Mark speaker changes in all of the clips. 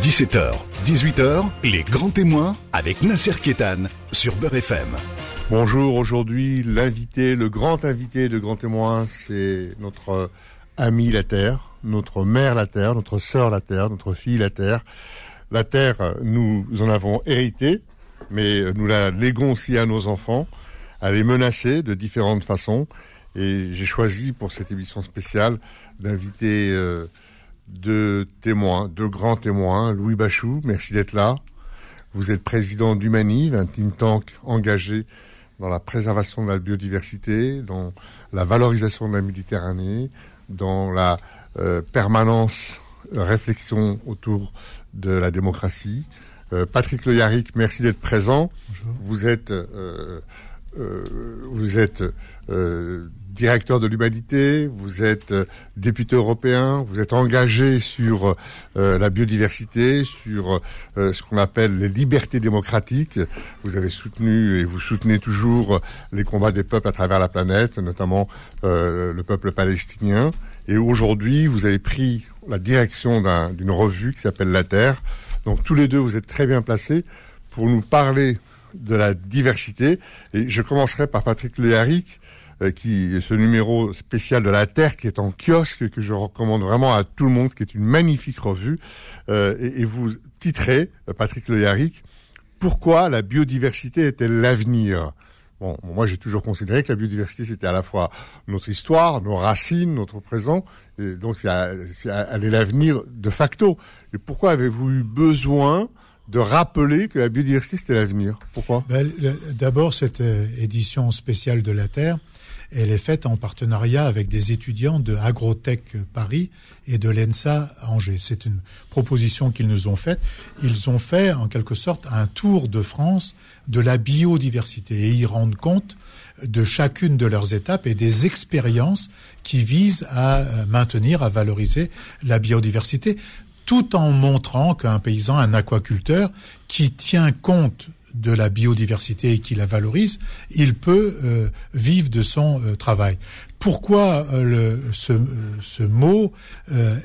Speaker 1: 17h, 18h, les grands témoins avec Nasser Kétan sur Beurre FM.
Speaker 2: Bonjour, aujourd'hui l'invité, le grand invité de Grand Témoin, c'est notre ami la Terre, notre mère la Terre, notre sœur la Terre, notre fille la Terre. La Terre, nous en avons hérité, mais nous la léguons aussi à nos enfants. Elle est menacée de différentes façons et j'ai choisi pour cette émission spéciale d'inviter euh, deux témoins, deux grands témoins. Louis Bachou, merci d'être là. Vous êtes président d'Humanive, un think tank engagé dans la préservation de la biodiversité, dans la valorisation de la Méditerranée, dans la euh, permanence euh, réflexion autour de la démocratie. Euh, Patrick Le Yarrick, merci d'être présent. Vous êtes, vous êtes directeur de l'humanité, vous êtes député européen, vous êtes engagé sur la biodiversité, sur ce qu'on appelle les libertés démocratiques. Vous avez soutenu et vous soutenez toujours les combats des peuples à travers la planète, notamment le peuple palestinien. Et aujourd'hui, vous avez pris la direction d'une revue qui s'appelle La Terre. Donc tous les deux, vous êtes très bien placés pour nous parler de la diversité. Et je commencerai par Patrick Leharic, euh, qui ce numéro spécial de La Terre qui est en kiosque et que je recommande vraiment à tout le monde, qui est une magnifique revue. Euh, et, vous titrez, euh, Patrick Leharic, Pourquoi la biodiversité est-elle l'avenir? Bon, moi j'ai toujours considéré que la biodiversité c'était à la fois notre histoire, nos racines, notre présent, et donc elle est l'avenir de facto. Et pourquoi avez-vous eu besoin de rappeler que la biodiversité c'était l'avenir Pourquoi?
Speaker 3: Ben, D'abord cette euh, édition spéciale de la Terre, elle est faite en partenariat avec des étudiants de Agrotech Paris et de l'ENSA Angers. C'est une proposition qu'ils nous ont faite. Ils ont fait en quelque sorte un tour de France de la biodiversité et ils rendent compte de chacune de leurs étapes et des expériences qui visent à euh, maintenir, à valoriser la biodiversité, tout en montrant qu'un paysan, un aquaculteur, qui tient compte de la biodiversité et qui la valorise, il peut euh, vivre de son euh, travail. Pourquoi euh, ce, mot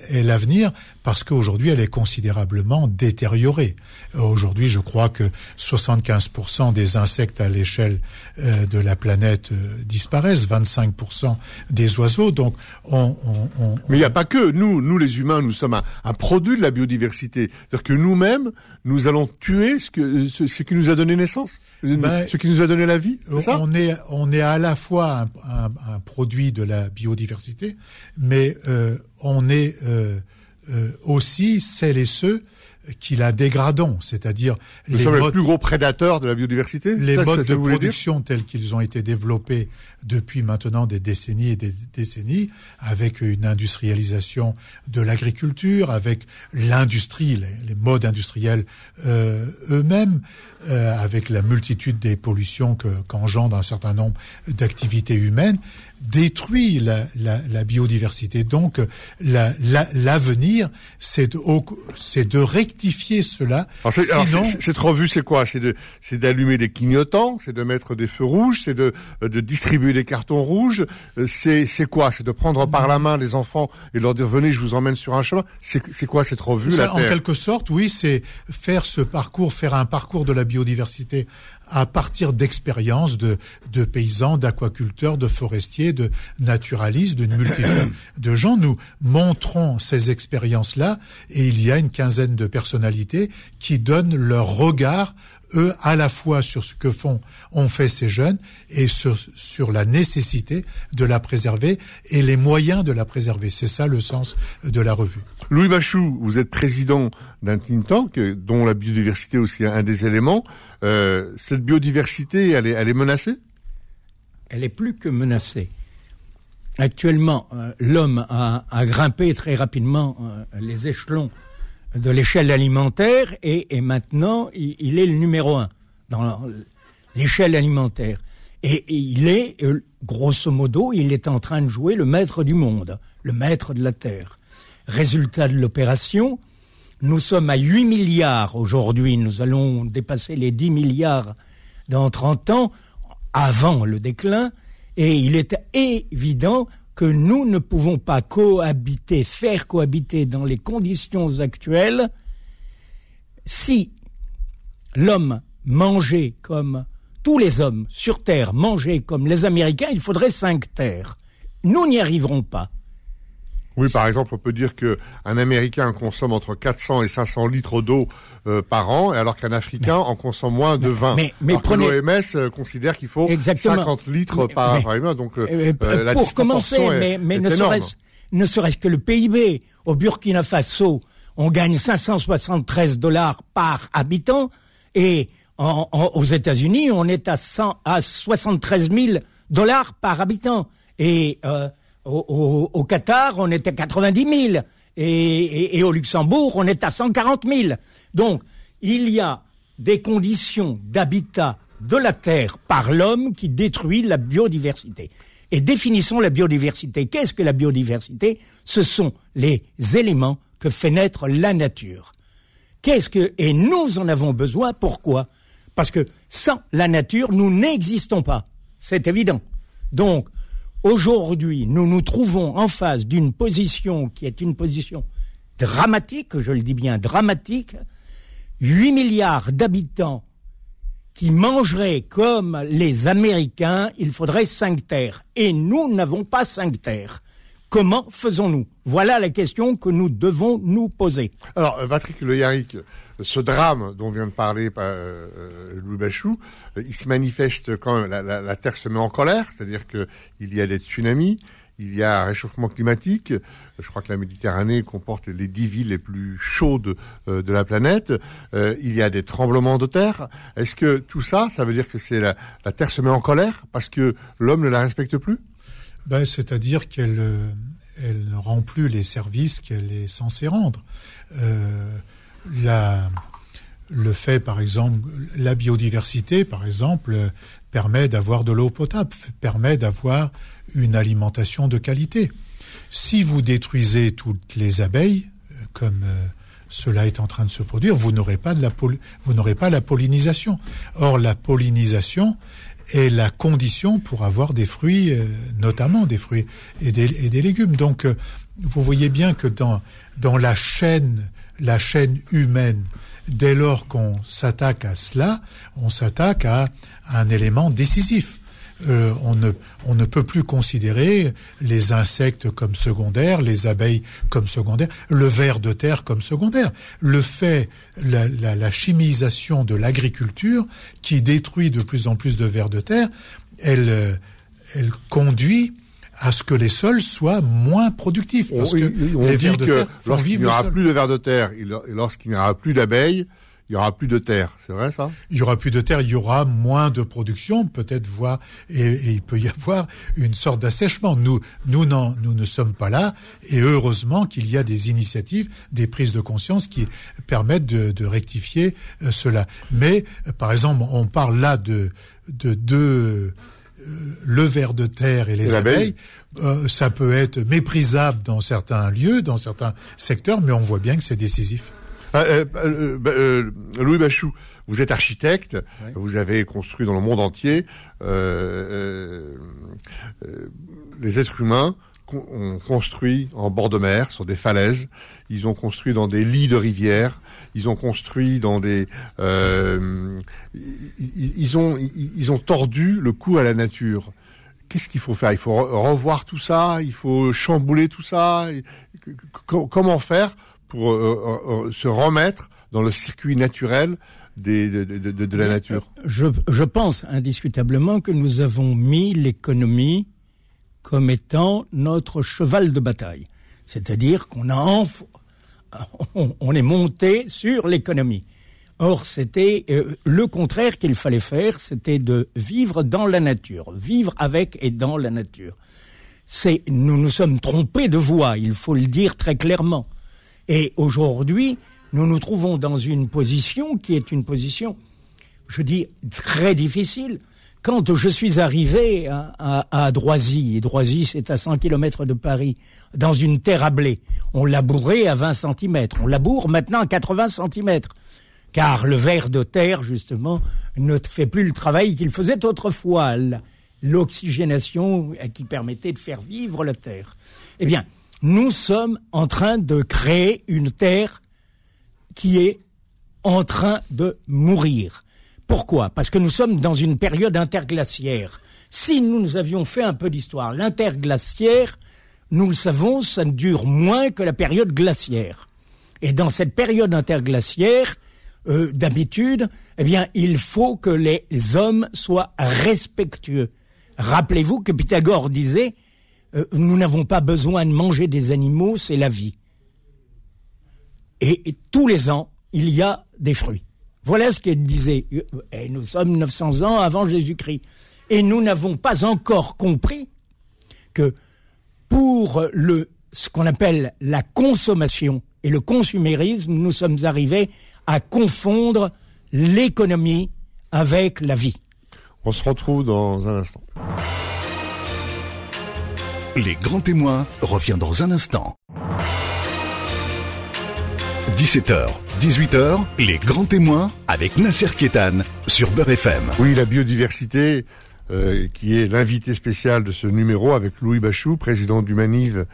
Speaker 3: est l'avenir? Parce qu'aujourd'hui, elle est considérablement détériorée. Aujourd'hui, je crois que 75% des insectes à l'échelle de la planète disparaissent, 25% des oiseaux. Donc, on, on, on
Speaker 2: mais il n'y a pas que nous, nous les humains, nous sommes un, un produit de la biodiversité. C'est-à-dire que nous-mêmes, nous allons tuer ce, que, ce, ce, qui nous a donné naissance, ben, ce qui nous a donné la vie.
Speaker 3: Ça? on est on est à la fois un, un, un produit de la biodiversité, mais euh, on est euh, euh, aussi celles et ceux qui la dégradons, c'est-à-dire
Speaker 2: les modes, plus gros prédateurs de la biodiversité.
Speaker 3: Les modes de production tels qu'ils ont été développés depuis maintenant des décennies et des décennies, avec une industrialisation de l'agriculture, avec l'industrie, les, les, modes industriels euh, eux-mêmes, euh, avec la multitude des pollutions qu'engendrent un certain nombre d'activités humaines, détruit la, la, la biodiversité. Donc l'avenir, la, c'est de, de rectifier cela.
Speaker 2: Sinon, cette revue, c'est quoi? C'est d'allumer des clignotants, c'est de mettre des feux rouges, c'est de, de distribuer des cartons rouges. C'est quoi? C'est de prendre par la main les enfants et leur dire venez, je vous emmène sur un chemin. C'est quoi? Cette revue
Speaker 3: ça, En quelque sorte, oui, c'est faire ce parcours, faire un parcours de la biodiversité à partir d'expériences de, de paysans, d'aquaculteurs, de forestiers, de naturalistes, d'une multitude de gens. Nous montrons ces expériences-là et il y a une quinzaine de personnalités qui donnent leur regard eux, à la fois sur ce que font, ont fait ces jeunes et sur, sur la nécessité de la préserver et les moyens de la préserver. C'est ça le sens de la revue.
Speaker 2: Louis Bachou, vous êtes président d'un think tank dont la biodiversité est aussi un des éléments. Euh, cette biodiversité, elle est, elle est menacée?
Speaker 4: Elle est plus que menacée. Actuellement, euh, l'homme a, a, grimpé très rapidement euh, les échelons de l'échelle alimentaire et, maintenant il, il, est le numéro un dans l'échelle alimentaire. Et, et, il est, euh, grosso modo, il est en train de jouer le maître du monde, le maître de la Terre. Résultat de l'opération, nous sommes à 8 milliards aujourd'hui, nous allons dépasser les 10 milliards dans 30 ans, avant le déclin, et il est évident que nous ne pouvons pas cohabiter, faire cohabiter dans les conditions actuelles si l'homme mangeait comme tous les hommes sur Terre mangeaient comme les Américains, il faudrait cinq terres. Nous n'y arriverons pas.
Speaker 2: Oui, par exemple, on peut dire que un Américain consomme entre 400 et 500 litres d'eau euh, par an, alors qu'un Africain en consomme moins de 20.
Speaker 4: Mais, mais prenez...
Speaker 2: l'OMS euh, considère qu'il faut
Speaker 4: Exactement.
Speaker 2: 50 litres par, par humain. Donc,
Speaker 4: euh,
Speaker 2: la
Speaker 4: pour commencer,
Speaker 2: est,
Speaker 4: mais, mais
Speaker 2: est
Speaker 4: ne serait-ce ne serait-ce que le PIB au Burkina Faso, on gagne 573 dollars par habitant, et en, en, aux États-Unis, on est à, 100, à 73 000 dollars par habitant. Et euh, au, au, au, Qatar, on à 90 000. Et, et, et, au Luxembourg, on est à 140 000. Donc, il y a des conditions d'habitat de la Terre par l'homme qui détruit la biodiversité. Et définissons la biodiversité. Qu'est-ce que la biodiversité? Ce sont les éléments que fait naître la nature. Qu'est-ce que et nous en avons besoin? Pourquoi? Parce que sans la nature, nous n'existons pas. C'est évident. Donc, aujourd'hui, nous nous trouvons en face d'une position qui est une position dramatique, je le dis bien dramatique. 8 milliards d'habitants qui mangeraient comme les Américains, il faudrait cinq terres. Et nous n'avons pas cinq terres. Comment faisons-nous? Voilà la question que nous devons nous poser.
Speaker 2: Alors, Patrick Le Yarrick, ce drame dont vient de parler euh, Louis Bachou, il se manifeste quand la, la, Terre se met en colère, c'est-à-dire qu'il y a des tsunamis, il y a un réchauffement climatique. Je crois que la Méditerranée comporte les dix villes les plus chaudes euh, de la planète. Euh, il y a des tremblements de terre. Est-ce que tout ça, ça veut dire que c'est la, Terre se met en colère parce que l'homme ne la respecte plus?
Speaker 3: Ben, C'est-à-dire qu'elle elle ne rend plus les services qu'elle est censée rendre. Euh, la, le fait, par exemple, la biodiversité, par exemple, permet d'avoir de l'eau potable, permet d'avoir une alimentation de qualité. Si vous détruisez toutes les abeilles, comme euh, cela est en train de se produire, vous n'aurez pas, vous n'aurez pas la pollinisation. Or, la pollinisation est la condition pour avoir des fruits, euh, notamment des fruits et des, légumes. Donc, euh, vous voyez bien que dans, dans la chaîne, la chaîne humaine, dès lors qu'on s'attaque à cela, on s'attaque à un élément décisif. Euh, on, ne, on ne peut plus considérer les insectes comme secondaires, les abeilles comme secondaires, le ver de terre comme secondaire. Le fait, la, la, la chimisation de l'agriculture qui détruit de plus en plus de vers de terre, elle, elle conduit à ce que les sols soient moins productifs. Parce
Speaker 2: on,
Speaker 3: que
Speaker 2: on
Speaker 3: les
Speaker 2: dit
Speaker 3: vers de terre
Speaker 2: lorsqu'il n'y aura plus de vers de terre et lorsqu'il n'y aura plus d'abeilles, il y aura plus de terre. C'est vrai ça?
Speaker 3: Il y aura plus de terre, il y aura moins de production, peut-être voir, et, et, il peut y avoir une sorte d'assèchement. Nous, nous, non, nous ne sommes pas là, et heureusement qu'il y a des initiatives, des prises de conscience qui permettent de, de rectifier euh, cela. Mais, euh, par exemple, on parle là de de deux euh, le ver de terre et les
Speaker 2: Et
Speaker 3: abeilles, euh, ça peut être méprisable dans certains lieux, dans certains secteurs, mais on voit bien que c'est décisif.
Speaker 2: Euh, euh, euh, Louis Bachou, vous êtes architecte,
Speaker 4: Oui.
Speaker 2: vous avez construit dans le monde entier. euh, euh, les êtres humains ont construit en bord de mer, sur des falaises. Ils ont construit dans des lits de rivières. Ils ont construit dans des. euh, ils, ils ont ils, ont tordu le cou à la nature. Qu'est-ce qu'il faut faire? Il faut re- revoir tout ça? Il faut chambouler tout ça? Comment faire pour euh, euh, euh, se remettre dans le circuit naturel des, de, de, de, de la nature
Speaker 4: Je, je pense indiscutablement que nous avons mis l'économie comme étant notre cheval de bataille. C'est-à-dire qu'on a enf- on, on est monté sur l'économie. Or, c'était euh, le contraire qu'il fallait faire, c'était de vivre dans la nature, vivre avec et dans la nature. C'est nous nous sommes trompés de voie, il faut le dire très clairement. Et aujourd'hui, nous nous trouvons dans une position qui est une position, je dis, très difficile. Quand je suis arrivé à, à, à Droisy, et Droisy c'est à 100 km de Paris, dans une terre à blé, on labourait à 20 cm, on laboure maintenant à 80 cm, car le ver de terre, justement, ne fait plus le travail qu'il faisait autrefois, l'oxygénation qui permettait de faire vivre la terre. Eh bien, nous sommes en train de créer une terre qui est en train de mourir. Pourquoi? Parce que nous sommes dans une période interglaciaire. Si nous avions fait un peu d'histoire, l'interglaciaire, nous le savons, ça ne dure moins que la période glaciaire. Et dans cette période interglaciaire, euh, d'habitude, eh bien, il faut que les hommes soient respectueux. Rappelez-vous que Pythagore disait, euh, nous n'avons pas besoin de manger des animaux, c'est la vie. Et, tous les ans, il y a des fruits. Voilà ce qu'il disait. Et nous sommes 900 ans avant Jésus-Christ. Et nous n'avons pas encore compris que pour le, ce qu'on appelle la consommation et le consumérisme, nous sommes arrivés à confondre l'économie avec la vie.
Speaker 2: On se retrouve dans un instant.
Speaker 1: Les grands témoins revient dans un instant. 17h, 18h, les grands témoins avec Nasser Kétan sur Beurre FM.
Speaker 2: Oui, la biodiversité, euh, qui est l'invité spécial de ce numéro avec Louis Bachou, président du Maniv,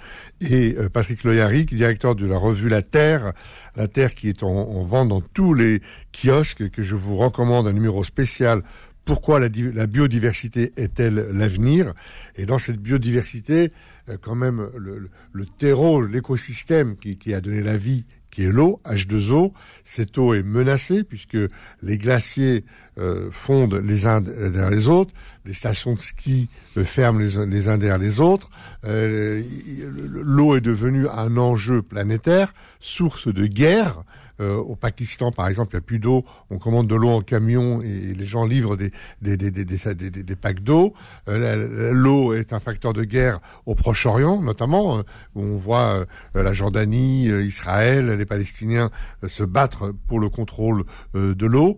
Speaker 2: et euh, Patrick Loyaric, directeur de la revue La Terre. La Terre qui est en, en vente dans tous les kiosques, que je vous recommande un numéro spécial pourquoi la, biodiversité est-elle l'avenir? Et dans cette biodiversité, euh, quand même, le, terreau, l'écosystème qui, a donné la vie, qui est l'eau, H2O, cette eau est menacée puisque les glaciers euh, fondent les uns derrière les autres, les stations de ski euh, ferment les, les uns derrière les autres, l'eau est devenue un enjeu planétaire, source de guerre, euh, au Pakistan, par exemple, il n'y a plus d'eau. On commande de l'eau en camion et les gens livrent des, des, des, des, des packs d'eau. Euh, l'eau est un facteur de guerre au Proche-Orient, notamment, euh, où on voit la Jordanie, Israël, les Palestiniens se battre pour le contrôle de l'eau.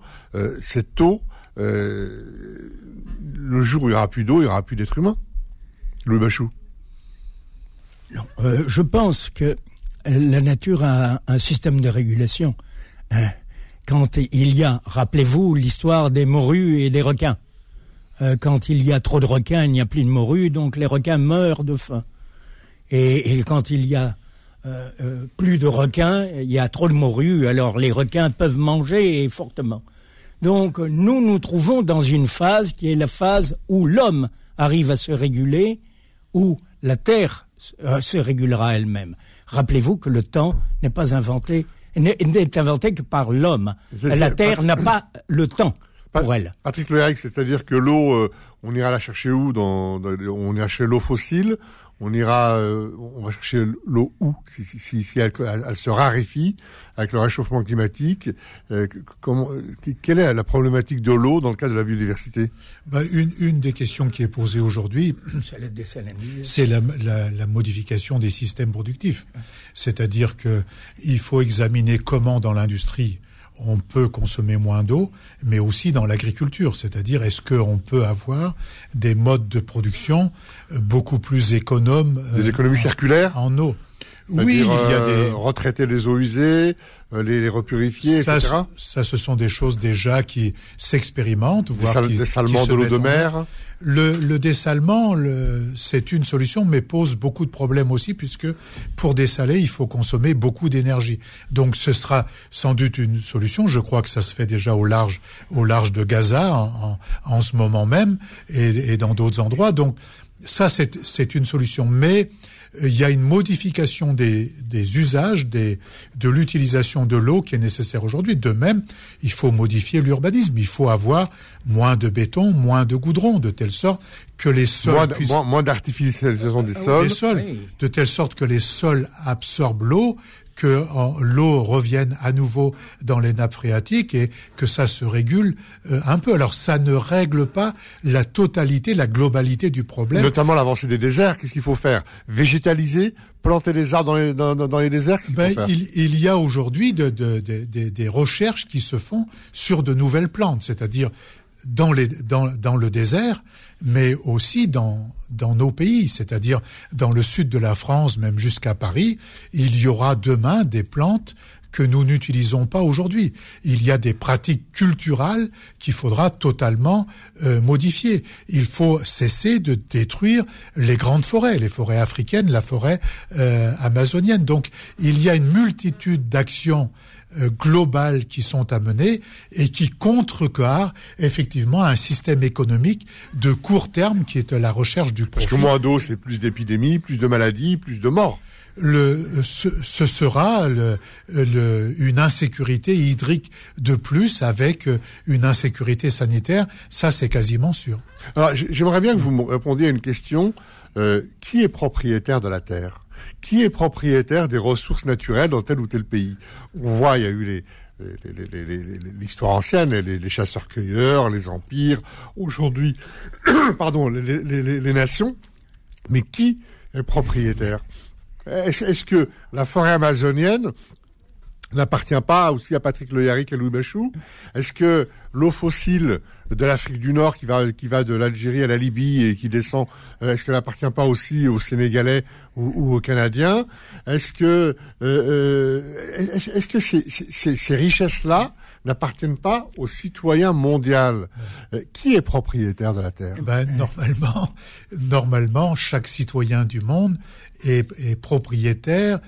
Speaker 2: cette eau, le jour où il n'y aura plus d'eau, il n'y aura plus d'êtres humains. Louis Bachou.
Speaker 4: Non, je pense que la nature a un système de régulation. Hein. Quand il y a, rappelez-vous l'histoire des morues et des requins. Euh, quand il y a trop de requins, il n'y a plus de morues, donc les requins meurent de faim. Et, quand il y a euh, euh, plus de requins, il y a trop de morues, alors les requins peuvent manger fortement. Donc nous nous trouvons dans une phase qui est la phase où l'homme arrive à se réguler, où la terre se régulera elle-même. Rappelez-vous que le temps n'est pas inventé, n'est inventé que par l'homme. La Terre n'a pas le temps pour elle.
Speaker 2: Patrick Loïc, c'est-à-dire que l'eau, euh, on ira la chercher où dans, On ira chercher l'eau fossile, on ira, euh, on va chercher l'eau où si, si, si, si elle, elle, se raréfie avec le réchauffement climatique. Euh, comment, quelle est la problématique de l'eau dans le cas de la biodiversité?
Speaker 3: Bah, une, une des questions qui est posée aujourd'hui, c'est la, la, la, modification des systèmes productifs. C'est-à-dire que il faut examiner comment dans l'industrie on peut consommer moins d'eau, mais aussi dans l'agriculture, c'est-à-dire est-ce qu'on peut avoir des modes de production euh, beaucoup plus économes
Speaker 2: Des économies
Speaker 3: euh,
Speaker 2: circulaires?
Speaker 3: En eau?
Speaker 2: Oui, il y a des... retraiter les eaux usées, euh, les, les repurifier,
Speaker 3: ça,
Speaker 2: etc.
Speaker 3: Ça, ce sont des choses déjà qui s'expérimentent, voire
Speaker 2: des,
Speaker 3: qui,
Speaker 2: dessalement de l'eau de mer.
Speaker 3: Le, le dessalement, c'est une solution, mais pose beaucoup de problèmes aussi, puisque pour dessaler, il faut consommer beaucoup d'énergie. Donc, ce sera sans doute une solution. Je crois que ça se fait déjà au large, au large de Gaza en, en, en ce moment même, et, et dans d'autres endroits. Donc, ça, c'est une solution. Mais euh, il y a une modification des, des usages, des, de l'utilisation de l'eau qui est nécessaire aujourd'hui. De même, il faut modifier l'urbanisme. Il faut avoir moins de béton, moins de goudron, de telle sorte que les sols
Speaker 2: moins, puissent... moins, d'artificialisation des sols,
Speaker 3: des sols de telle sorte que les sols absorbent l'eau, que l'eau revienne à nouveau dans les nappes phréatiques et que ça se régule euh, un peu. Alors ça ne règle pas la totalité, la globalité du problème.
Speaker 2: Notamment l'avancée des déserts. Qu'est-ce qu'il faut faire? Végétaliser planter des arbres dans les, dans, dans les déserts?
Speaker 3: Ben, il, il, y a aujourd'hui de, de, de, des recherches qui se font sur de nouvelles plantes, c'est-à-dire dans, les, dans, dans le désert, mais aussi dans, dans nos pays, c'est-à-dire dans le sud de la France, même jusqu'à Paris, il y aura demain des plantes que nous n'utilisons pas aujourd'hui. Il y a des pratiques culturelles qu'il faudra totalement euh, modifier. Il faut cesser de détruire les grandes forêts, les forêts africaines, la forêt euh, amazonienne. Donc il y a une multitude d'actions globales qui sont à mener et qui contrecarrent effectivement un système économique de court terme qui est la recherche du profit.
Speaker 2: Parce que moins d'eau, c'est plus d'épidémies, plus de maladies, plus de morts.
Speaker 3: Le, ce, ce sera le, le, une insécurité hydrique de plus avec une insécurité sanitaire, ça c'est quasiment sûr.
Speaker 2: Alors j'aimerais bien que vous me répondiez à une question. Euh, qui est propriétaire de la terre? Qui est propriétaire des ressources naturelles dans tel ou tel pays. On voit, il y a eu l'histoire ancienne, les, chasseurs-cueilleurs, les empires, aujourd'hui, pardon, les, nations. Mais qui est propriétaire? Est-ce que la forêt amazonienne n'appartient pas aussi à Patrick Le et à Louis Bachou Est-ce que l'eau fossile de l'Afrique du Nord qui va qui va de l'Algérie à la Libye et qui descend, euh, est-ce qu'elle n'appartient pas aussi aux Sénégalais ou, aux Canadiens? Est-ce que euh, euh, est-ce que ces richesses-là n'appartiennent pas aux citoyens mondiaux? qui est propriétaire de la terre?
Speaker 3: Eh ben, Normalement, normalement, chaque citoyen du monde est, est propriétaire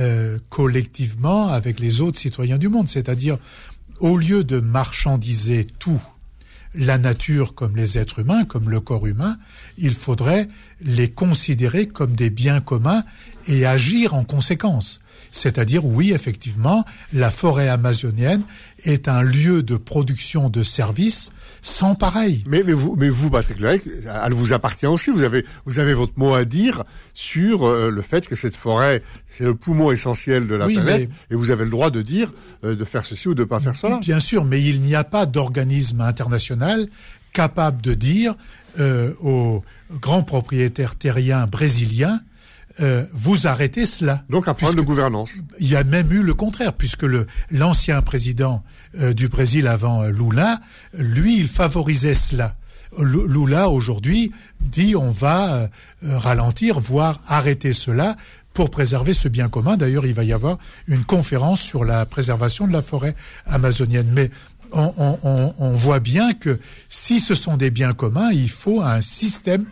Speaker 3: euh, collectivement avec les autres citoyens du monde. C'est-à-dire, au lieu de marchandiser tout, la nature comme les êtres humains, comme le corps humain, il faudrait les considérer comme des biens communs et agir en conséquence. C'est-à-dire, oui, effectivement, la forêt amazonienne est un lieu de production de services sans pareil.
Speaker 2: Mais, mais vous, mais vous, Patrick Lehec, elle vous appartient aussi. Vous avez, vous avez votre mot à dire sur euh, le fait que cette forêt, c'est le poumon essentiel de la planète, et vous avez le droit de dire euh, de faire ceci ou de ne pas faire cela.
Speaker 3: Bien sûr, mais il n'y a pas d'organisme international capable de dire euh, aux grands propriétaires terriens brésiliens euh, vous arrêtez cela.
Speaker 2: Donc un problème de gouvernance.
Speaker 3: Il y a même eu le contraire, puisque le l'ancien président euh, du Brésil avant euh, Lula, lui, il favorisait cela. Lula aujourd'hui dit on va ralentir, voire arrêter cela pour préserver ce bien commun. D'ailleurs, il va y avoir une conférence sur la préservation de la forêt amazonienne. Mais on, on, on voit bien que si ce sont des biens communs, il faut un système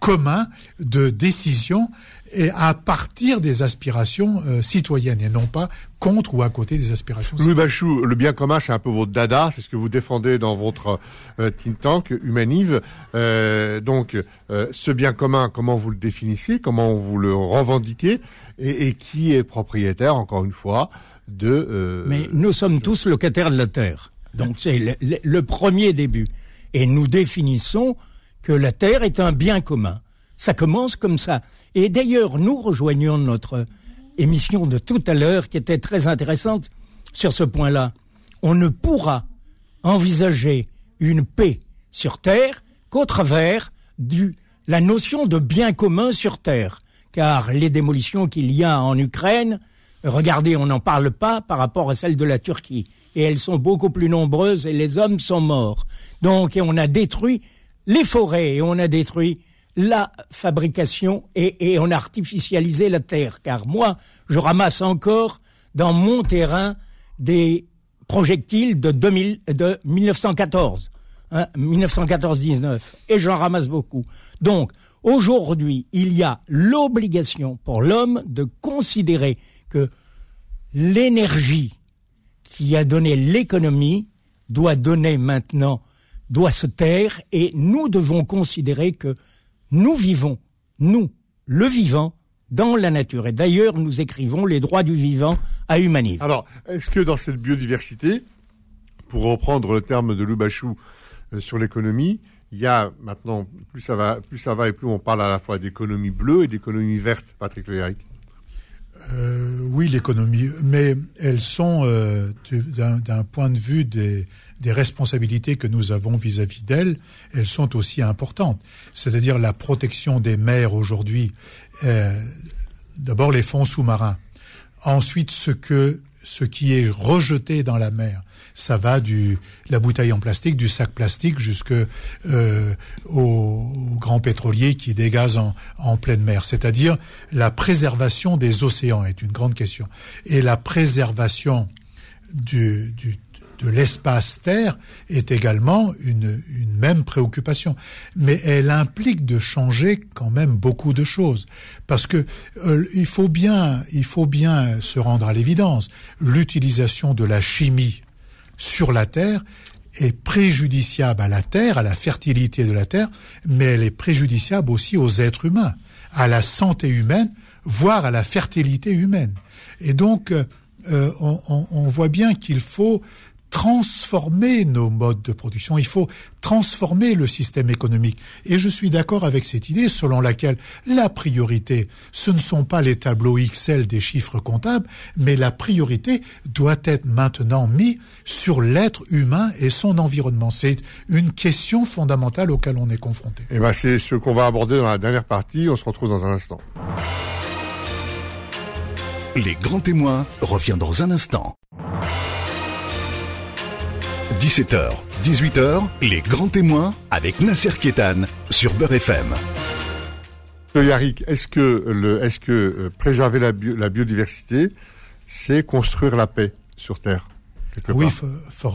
Speaker 3: commun de décision et à partir des aspirations euh, citoyennes et non pas contre ou à côté des aspirations
Speaker 2: Louis Bachou, le bien commun, c'est un peu votre dada, c'est ce que vous défendez dans votre euh, think tank Humanive. Euh, donc, ce bien commun, comment vous le définissez, comment vous le revendiquez, et, et qui est propriétaire, encore une fois, de...
Speaker 4: Mais nous sommes tous locataires de la terre. Donc c'est le, le premier début. Et nous définissons que la terre est un bien commun. Ça commence comme ça. Et d'ailleurs, nous rejoignons notre émission de tout à l'heure qui était très intéressante sur ce point-là. On ne pourra envisager une paix sur Terre qu'au travers du, la notion de bien commun sur Terre. Car les démolitions qu'il y a en Ukraine, regardez, on n'en parle pas par rapport à celles de la Turquie. Et elles sont beaucoup plus nombreuses et les hommes sont morts. Donc, on a détruit les forêts et on a détruit la fabrication et, on a la terre. Car moi, je ramasse encore dans mon terrain des projectiles de, 2000, de 1914, 1914-19, hein, et j'en ramasse beaucoup. Donc, aujourd'hui, il y a l'obligation pour l'homme de considérer que l'énergie qui a donné l'économie doit donner maintenant, doit se taire, et nous devons considérer que nous vivons, nous, le vivant, dans la nature. Et d'ailleurs, nous écrivons les droits du vivant à Humanive.
Speaker 2: Alors, est-ce que dans cette biodiversité, pour reprendre le terme de Loubachou euh, sur l'économie, il y a maintenant, plus ça va, plus ça va et plus on parle à la fois d'économie bleue et d'économie verte, Patrick Léaric
Speaker 3: euh, Oui, l'économie, mais elles sont, euh, d'un point de vue des, des responsabilités que nous avons vis-à-vis d'elles, elles sont aussi importantes. C'est-à-dire la protection des mers aujourd'hui, euh, d'abord les fonds sous-marins, ensuite ce que ce qui est rejeté dans la mer. Ça va du la bouteille en plastique, du sac plastique, jusque euh, aux, grands pétroliers qui dégazent en, en pleine mer. C'est-à-dire la préservation des océans est une grande question. Et la préservation du, du de l'espace Terre est également une, même préoccupation. Mais elle implique de changer quand même beaucoup de choses. Parce que euh, il, faut bien, il faut bien se rendre à l'évidence. L'utilisation de la chimie sur la Terre est préjudiciable à la Terre, à la fertilité de la Terre, mais elle est préjudiciable aussi aux êtres humains, à la santé humaine, voire à la fertilité humaine. Et donc, euh, on, on, voit bien qu'il faut transformer nos modes de production, il faut transformer le système économique. Et je suis d'accord avec cette idée selon laquelle la priorité, ce ne sont pas les tableaux Excel des chiffres comptables, mais la priorité doit être maintenant mise sur l'être humain et son environnement. C'est une question fondamentale auquel on est confronté.
Speaker 2: Et eh ben c'est ce qu'on va aborder dans la dernière partie. On se retrouve dans un instant.
Speaker 1: Les grands témoins revient dans un instant. 17h, 18h, les grands témoins avec Nasser Kétan sur Beurre FM.
Speaker 2: Est-ce que, le, est-ce que euh, préserver la, la biodiversité, c'est construire la paix sur Terre
Speaker 3: Oui,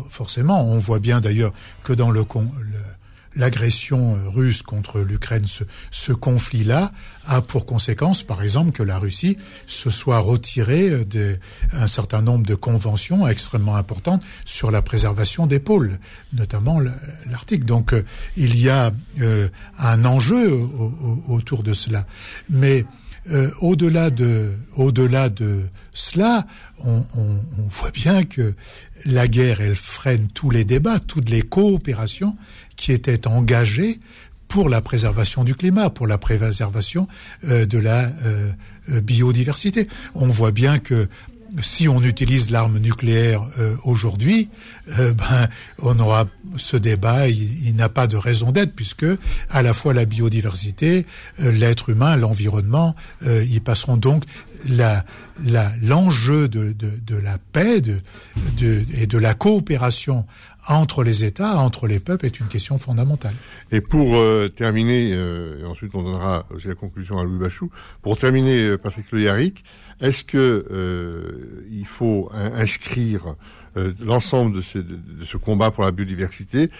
Speaker 3: forcément. On voit bien d'ailleurs que dans le, le l'agression euh, russe contre l'Ukraine, ce, ce conflit-là, a pour conséquence, par exemple, que la Russie se soit retirée d'un certain nombre de conventions extrêmement importantes sur la préservation des pôles, notamment l'Arctique. Donc, euh, il y a euh, un enjeu autour de cela. Mais au-delà de, au-delà de cela, on, on, on, voit bien que la guerre, elle freine tous les débats, toutes les coopérations qui étaient engagés pour la préservation du climat, pour la préservation euh, de la euh, euh, biodiversité. On voit bien que si on utilise l'arme nucléaire aujourd'hui, ben on aura ce débat, il, n'a pas de raison d'être puisque à la fois la biodiversité, l'être humain, l'environnement, y passeront donc l'enjeu de, la paix et de la coopération entre les États, entre les peuples, est une question fondamentale.
Speaker 2: Et pour euh, terminer, euh, et ensuite on donnera aussi la conclusion à Louis Bachou, pour terminer, euh, Patrick Le est-ce que il faut inscrire l'ensemble de, ce combat pour la biodiversité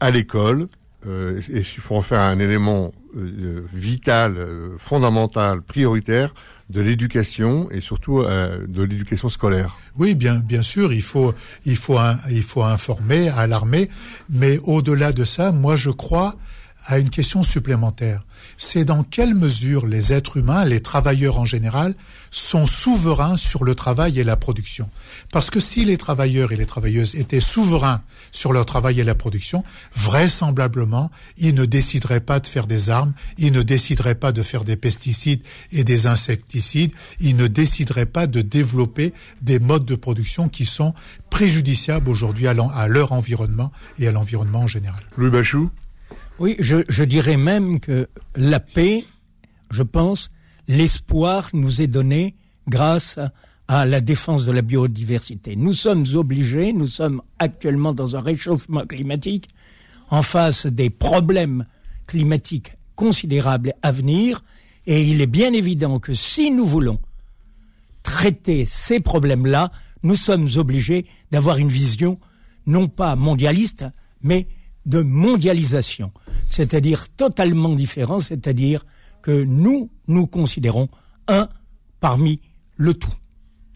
Speaker 2: à l'école et il faut en faire un élément vital, fondamental, prioritaire de l'éducation et surtout euh, de l'éducation scolaire.
Speaker 3: Oui, bien, bien sûr, il faut, il faut, il faut informer, alarmer, mais au-delà de ça, moi je crois à une question supplémentaire. C'est dans quelle mesure les êtres humains, les travailleurs en général, sont souverains sur le travail et la production? Parce que si les travailleurs et les travailleuses étaient souverains sur leur travail et la production, vraisemblablement, ils ne décideraient pas de faire des armes, ils ne décideraient pas de faire des pesticides et des insecticides, ils ne décideraient pas de développer des modes de production qui sont préjudiciables aujourd'hui à, leur environnement et à l'environnement en général.
Speaker 2: Louis Bachou?
Speaker 4: Oui, je, dirais même que la paix, je pense, l'espoir nous est donné grâce à, la défense de la biodiversité. Nous sommes obligés, nous sommes actuellement dans un réchauffement climatique, en face des problèmes climatiques considérables à venir, et il est bien évident que si nous voulons traiter ces problèmes-là, nous sommes obligés d'avoir une vision non pas mondialiste, mais de mondialisation, c'est-à-dire totalement différent, c'est-à-dire que nous, nous considérons un parmi le tout,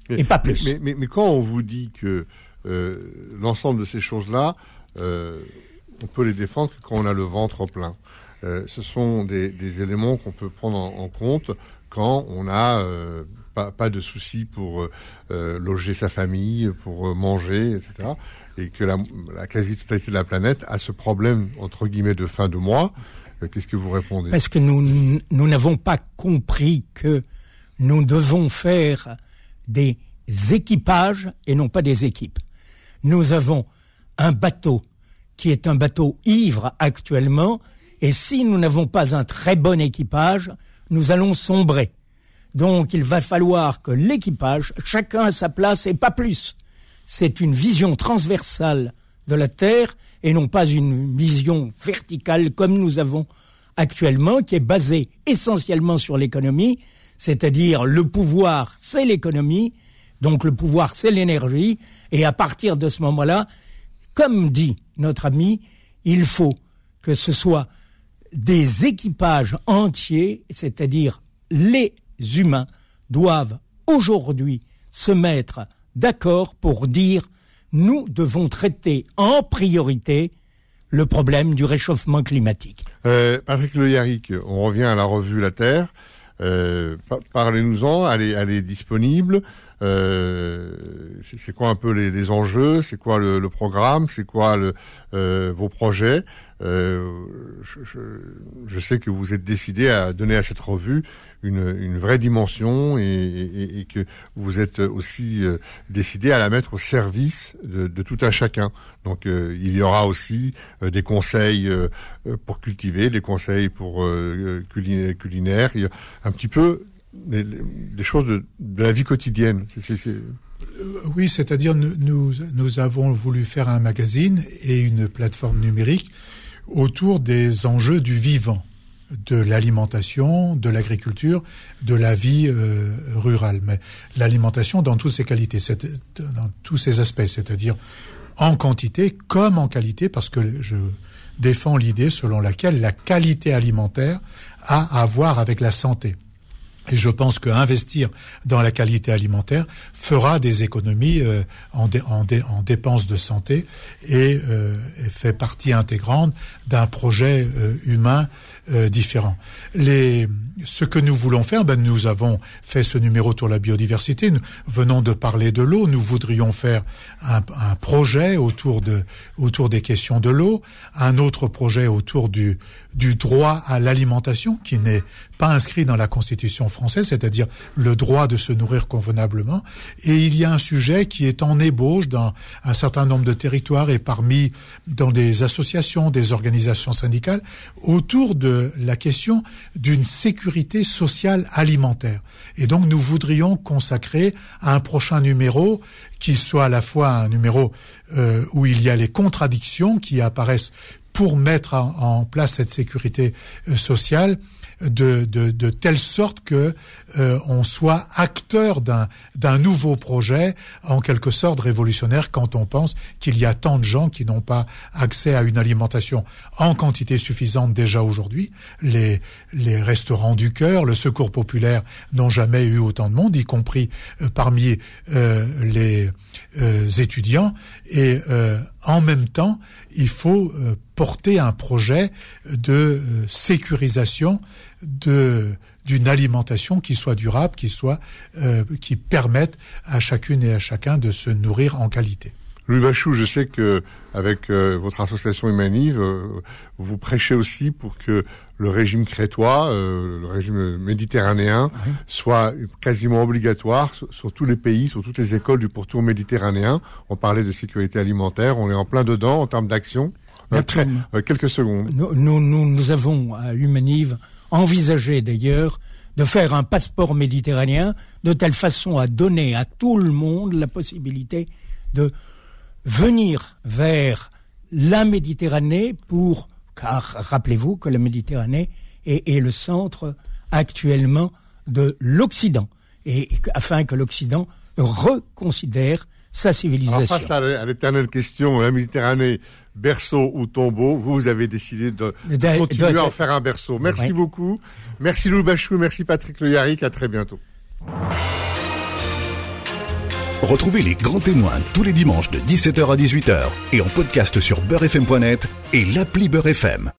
Speaker 4: et pas plus.
Speaker 2: Mais, mais, quand on vous dit que euh, l'ensemble de ces choses-là, euh, on peut les défendre quand on a le ventre plein. Euh, ce sont des, des éléments qu'on peut prendre en, en, compte quand on a pas, pas, de soucis pour loger sa famille, pour manger, etc et que la, la quasi-totalité de la planète a ce problème, entre guillemets, de fin de mois, euh, qu'est-ce que vous répondez?
Speaker 4: Parce que nous nous n'avons pas compris que nous devons faire des équipages et non pas des équipes. Nous avons un bateau qui est un bateau ivre actuellement, et si nous n'avons pas un très bon équipage, nous allons sombrer. Donc il va falloir que l'équipage, chacun à sa place et pas plus. C'est une vision transversale de la Terre et non pas une vision verticale comme nous avons actuellement, qui est basée essentiellement sur l'économie, c'est-à-dire le pouvoir, c'est l'économie, donc le pouvoir, c'est l'énergie, et à partir de ce moment-là, comme dit notre ami, il faut que ce soit des équipages entiers, c'est-à-dire les humains, doivent aujourd'hui se mettre d'accord pour dire nous devons traiter en priorité le problème du réchauffement climatique.
Speaker 2: Euh, Patrick Le Yarrick, on revient à la revue La Terre. Euh, Parlez-nous-en, elle est, disponible. Euh, c'est quoi un peu les, les enjeux? C'est quoi le, le programme? C'est quoi le, euh, vos projets? Euh, je, je, je, sais que vous êtes décidé à donner à cette revue une, une vraie dimension et, et, et, que vous êtes aussi euh, décidé à la mettre au service de, de tout un chacun. Donc euh, il y aura aussi euh, des conseils pour cultiver, des conseils pour culinaire, a un petit peu des, des choses de, la vie quotidienne.
Speaker 3: Est... Oui, c'est-à-dire nous avons voulu faire un magazine et une plateforme numérique autour des enjeux du vivant, de l'alimentation, de l'agriculture, de la vie euh, rurale. Mais l'alimentation dans toutes ses qualités, dans tous ses aspects, c'est-à-dire en quantité comme en qualité, parce que je défends l'idée selon laquelle la qualité alimentaire a à voir avec la santé. Et je pense qu'investir dans la qualité alimentaire fera des économies euh, en, dé, en, dé, en, dépenses de santé et, euh, et fait partie intégrante d'un projet euh, humain différent. Ce que nous voulons faire, ben, nous avons fait ce numéro sur la biodiversité, nous venons de parler de l'eau, nous voudrions faire un, projet autour, de, autour des questions de l'eau, un autre projet autour du droit à l'alimentation qui n'est pas inscrit dans la Constitution française, c'est-à-dire le droit de se nourrir convenablement. Et il y a un sujet qui est en ébauche dans un certain nombre de territoires et parmi dans des associations, des organisations syndicales autour de la question d'une sécurité sociale alimentaire. Et donc nous voudrions consacrer un prochain numéro qui soit à la fois un numéro euh, où il y a les contradictions qui apparaissent pour mettre en, place cette sécurité euh, sociale de, de, de telle sorte que euh, on soit acteur d'un nouveau projet en quelque sorte révolutionnaire quand on pense qu'il y a tant de gens qui n'ont pas accès à une alimentation en quantité suffisante déjà aujourd'hui. Les, les restaurants du cœur, le secours populaire n'ont jamais eu autant de monde, y compris euh, parmi euh, les euh, étudiants. Et euh, en même temps, il faut porter un projet de sécurisation de d'une alimentation qui soit durable, qui soit euh, qui permette à chacune et à chacun de se nourrir en qualité.
Speaker 2: Louis Bachou, je sais que avec euh, votre association Humanive, euh, vous prêchez aussi pour que le régime crétois, euh, le régime méditerranéen, oui. soit quasiment obligatoire sur, sur, tous les pays, sur toutes les écoles du pourtour méditerranéen. On parlait de sécurité alimentaire, on est en plein dedans en termes d'action. Euh, euh, quelques secondes.
Speaker 4: Nous, nous, nous avons à Humanive envisagé d'ailleurs de faire un passeport méditerranéen de telle façon à donner à tout le monde la possibilité de venir vers la Méditerranée pour, car rappelez-vous que la Méditerranée est, est le centre actuellement de l'Occident, et afin que l'Occident reconsidère sa civilisation.
Speaker 2: Alors face à l'éternelle question, la Méditerranée, berceau ou tombeau, vous, avez décidé de, continuer à en faire un berceau. Merci oui. beaucoup. Merci Lou Bachou, merci Patrick Le Yarrick, à très bientôt.
Speaker 1: Retrouvez les grands témoins tous les dimanches de 17h à 18h et en podcast sur beurrefm.net et l'appli Beurrefm.